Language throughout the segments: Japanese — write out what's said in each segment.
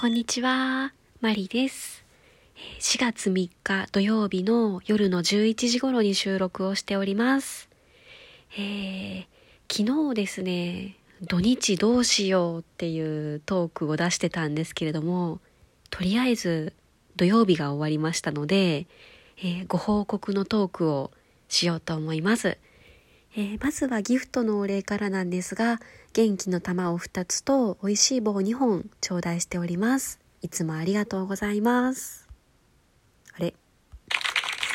こんにちは。マリです。4月3日土曜日の夜の11時頃に収録をしております。えー、昨日ですね、土日どうしようっていうトークを出してたんですけれども、とりあえず土曜日が終わりましたので、えー、ご報告のトークをしようと思います。えー、まずはギフトのお礼からなんですが、元気の玉を2つと美味しい棒2本頂戴しております。いつもありがとうございます。あれ？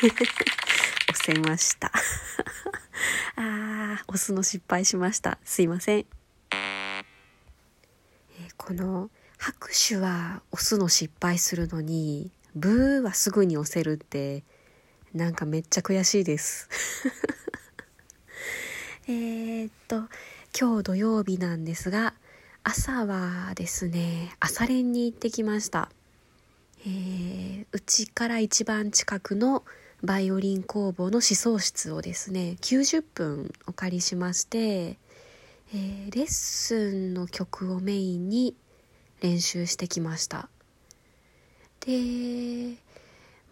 押せました。あー、押すの失敗しました。すいません。えー、この拍手は押すの失敗するのに、ブーはすぐに押せるって、なんかめっちゃ悔しいです。えっと、今日土曜日なんですが、朝はですね、朝練に行ってきました。えうちから一番近くのバイオリン工房の思想室をですね、90分お借りしまして、えー、レッスンの曲をメインに練習してきました。で、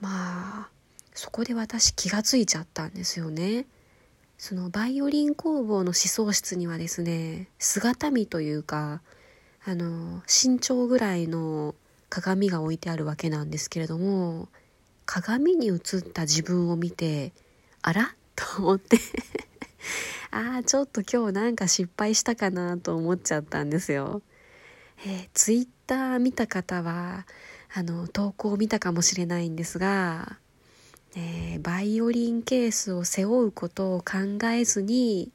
まあ、そこで私気がついちゃったんですよね。そのバイオリン工房の思想室にはですね姿見というかあの身長ぐらいの鏡が置いてあるわけなんですけれども鏡に映った自分を見てあら？と思って ああちょっと今日なんか失敗したかなと思っちゃったんですよ。えー、ツイッター見た方はあの投稿を見たかもしれないんですがえー、バイオリンケースを背負うことを考えずに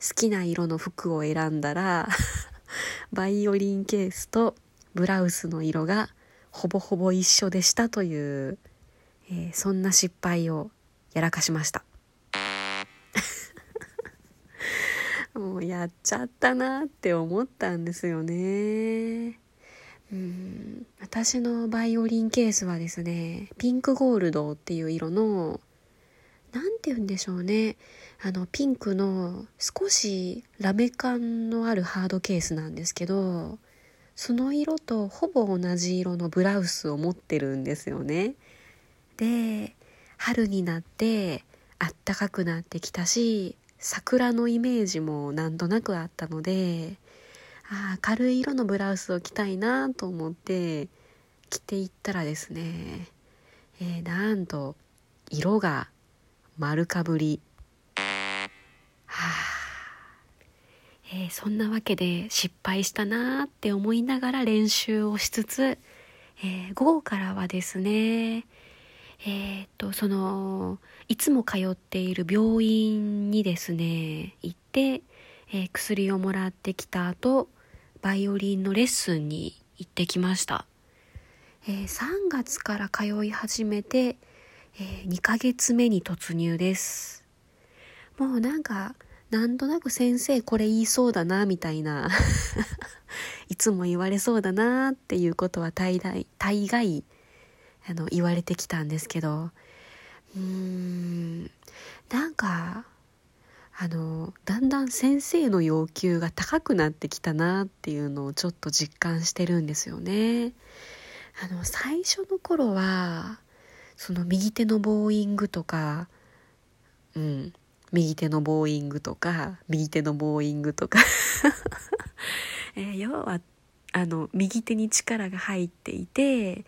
好きな色の服を選んだら バイオリンケースとブラウスの色がほぼほぼ一緒でしたという、えー、そんな失敗をやらかしました。もうやっちゃったなって思ったんですよね。うん。私のバイオリンケースはですねピンクゴールドっていう色の何て言うんでしょうね。あのピンクの少しラメ感のあるハードケースなんですけどその色とほぼ同じ色のブラウスを持ってるんですよね。で春になってあったかくなってきたし桜のイメージもなんとなくあったのであ軽い色のブラウスを着たいなと思って着ていったらですね、えー、なんと色が丸かぶり。はあ、えー、そんなわけで失敗したなって思いながら練習をしつつ、えー、午後からはですねえっとそのいつも通っている病院にですね行って、え薬をもらってきた後バイオリンのレッスンに行ってきました。えー、3月から通い始めて、えー、2ヶ月目に突入です。もうなんか、なんとなく先生これ言いそうだな、みたいな。いつも言われそうだなっていうことは大概、大概、あの、言われてきたんですけど、うーん、なんか、あのだんだん先生の要求が高くなってきたなっていうのをちょっと実感してるんですよね。あの最初の頃はその右手のボーイングとかうん右手のボーイングとか右手のボーイングとか えー、要はあの右手に力が入っていて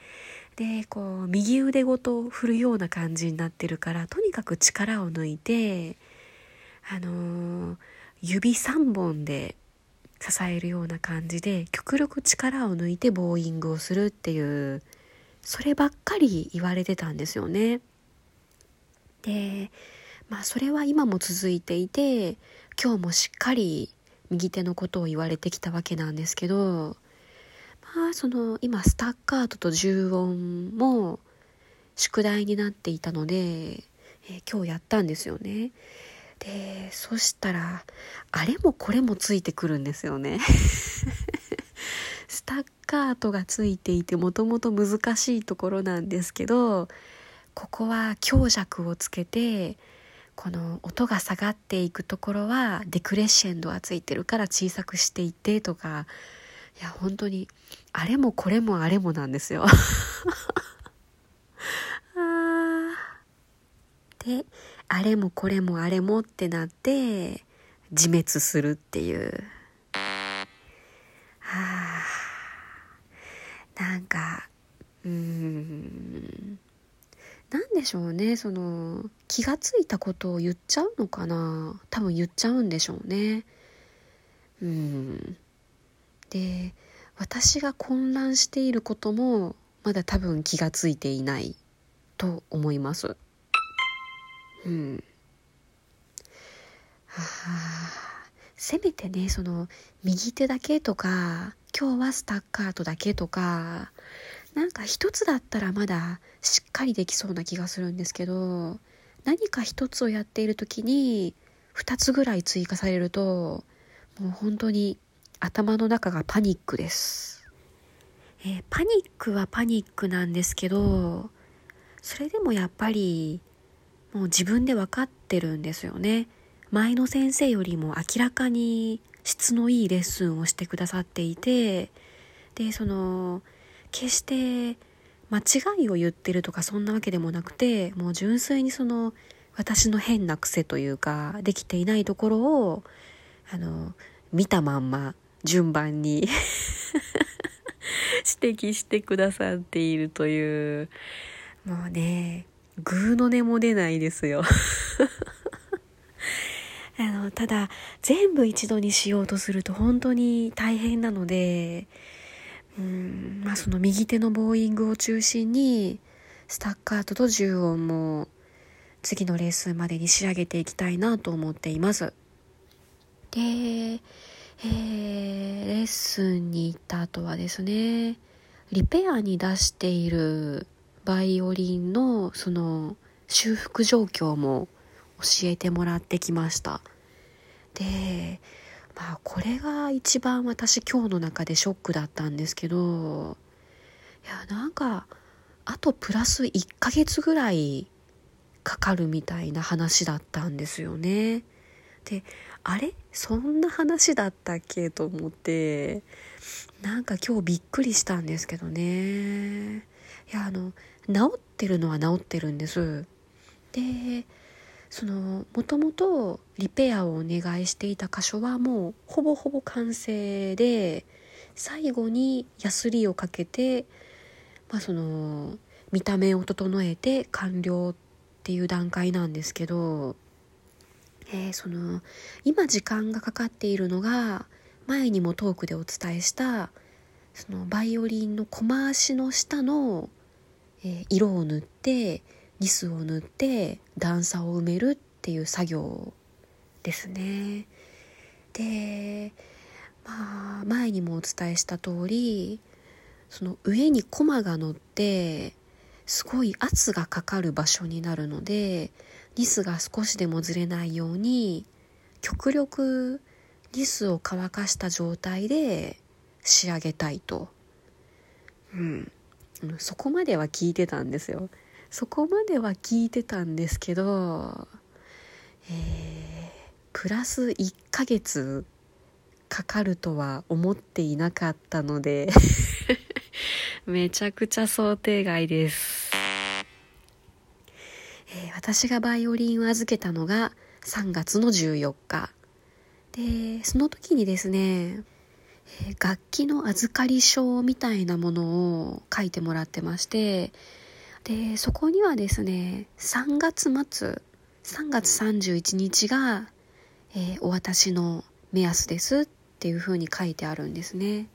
でこう右腕ごと振るような感じになってるからとにかく力を抜いてあのー、指3本で支えるような感じで極力力を抜いてボーイングをするっていうそればっかり言われてたんですよね。でまあそれは今も続いていて今日もしっかり右手のことを言われてきたわけなんですけどまあその今スタッカートと重音も宿題になっていたので、えー、今日やったんですよね。でそしたらあれもこれもついてくるんですよね。スタッカートがついていてもともと難しいところなんですけどここは強弱をつけてこの音が下がっていくところはデクレッシェンドがついてるから小さくしていってとかいや本当にあれもこれもあれもなんですよ。あであれもこれもあれもってなって自滅するっていう。はあ。なんかうーん。なんでしょうね。その気がついたことを言っちゃうのかな。多分言っちゃうんでしょうね。うん。で私が混乱していることもまだ多分気がついていないと思います。うん。はあせめてねその右手だけとか今日はスタッカートだけとかなんか一つだったらまだしっかりできそうな気がするんですけど何か一つをやっている時に二つぐらい追加されるともう本当に頭の中がパニックです、えーパニックはパニックなんですけどそれでもやっぱりもう自分で分かってるんですよね。前の先生よりも明らかに質のいいレッスンをしてくださっていてでその決して間違いを言ってるとかそんなわけでもなくてもう純粋にその私の変な癖というかできていないところをあの見たまんま順番に 指摘してくださっているというもうねグーの音も出ないですよ。あのただ全部一度にしようとすると本当に大変なのでうんまあその右手のボーイングを中心にスタッカートと重音も次のレッスンまでに仕上げていきたいなと思っています。で、えーレッスンに行った後はですねリペアに出しているバイオリンのその修復状況も教えてもらってきました。でまあこれが一番私今日の中でショックだったんですけどいやなんかあとプラス1ヶ月ぐらいかかるみたいな話だったんですよね。であれ？そんな話だったっけ？と思ってなんか今日びっくりしたんですけどね。いやあの治ってるのは治ってるんです。でそのもともとリペアをお願いしていた箇所はもうほぼほぼ完成で最後にヤスリをかけて、まあ、その見た目を整えて完了っていう段階なんですけど、えーその今時間がかかっているのが前にもトークでお伝えしたそのバイオリンのコマ足の下の、え色を塗ってニスを塗って段差を埋めるっていう作業ですね。でまあ前にもお伝えした通りその上にコマが乗ってすごい圧がかかる場所になるのでニスが少しでもずれないように極力ニスを乾かした状態で仕上げたいと、うんそこまでは聞いてたんですよ。そこまでは聞いてたんですけどえープラス1ヶ月かかるとは思っていなかったので めちゃくちゃ想定外です、え私がバイオリンを預けたのが3月の14日。でその時にですね楽器の預かり証みたいなものを書いてもらってましてでそこにはですね3月末3月31日が、えーお渡しの目安ですっていうふうに書いてあるんですね。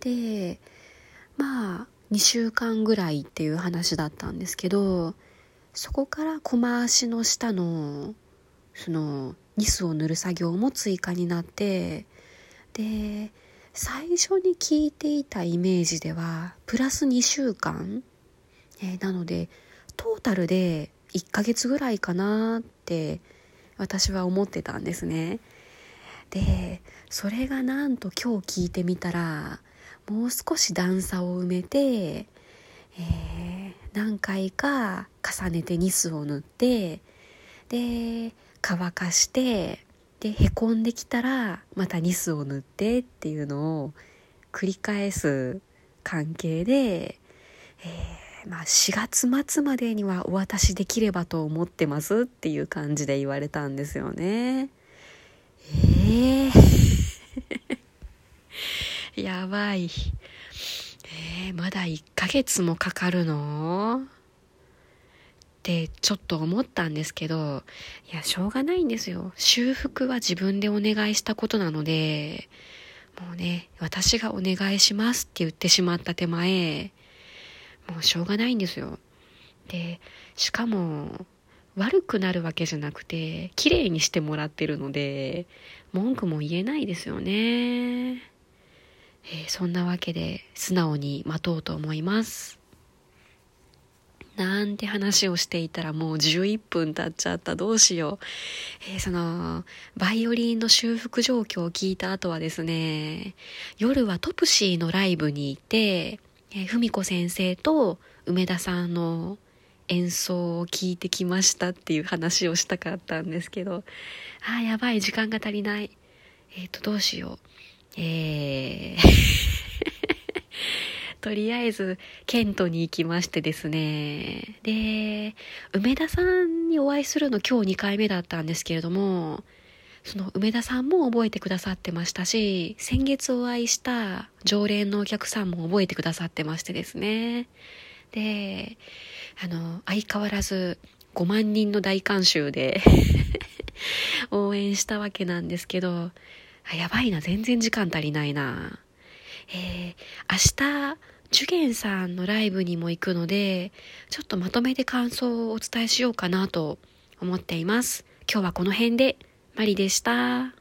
でまあ2週間ぐらいっていう話だったんですけどそこから駒足の下のそのニスを塗る作業も追加になってで最初に聞いていたイメージではプラス2週間、えーなのでトータルで1ヶ月ぐらいかなって私は思ってたんですね。でそれがなんと今日聞いてみたらもう少し段差を埋めて、えー何回か重ねてニスを塗ってで乾かしてでへこんできたらまたニスを塗ってっていうのを繰り返す関係で、えー、まあ、4月末までにはお渡しできればと思ってますっていう感じで言われたんですよね。えー、やばい。えー、まだ1ヶ月もかかるの？ってちょっと思ったんですけど、いや、しょうがないんですよ。修復は自分でお願いしたことなので、もうね、私がお願いしますって言ってしまった手前、もうしょうがないんですよ。で、しかも、悪くなるわけじゃなくて、綺麗にしてもらってるので、文句も言えないですよね。えー、そんなわけで、素直に待とうと思います。なんて話をしていたらもう11分経っちゃった。どうしよう。えー、その、バイオリンの修復状況を聞いた後はですね、夜はトプシーのライブに行って、えー、ふ子先生と梅田さんの演奏を聞いてきましたっていう話をしたかったんですけど、ああ、やばい、時間が足りない。えっ、ー、と、どうしよう。えーとりあえず、ケントに行きましてですね。で、梅田さんにお会いするの今日2回目だったんですけれども、その梅田さんも覚えてくださってましたし、先月お会いした常連のお客さんも覚えてくださってましてですね。で、あの、相変わらず5万人の大観衆で 応援したわけなんですけど、あ、やばいな、全然時間足りないな。えー、明日、ジュゲンさんのライブにも行くので、ちょっとまとめて感想をお伝えしようかなと思っています。今日はこの辺で、マリでした。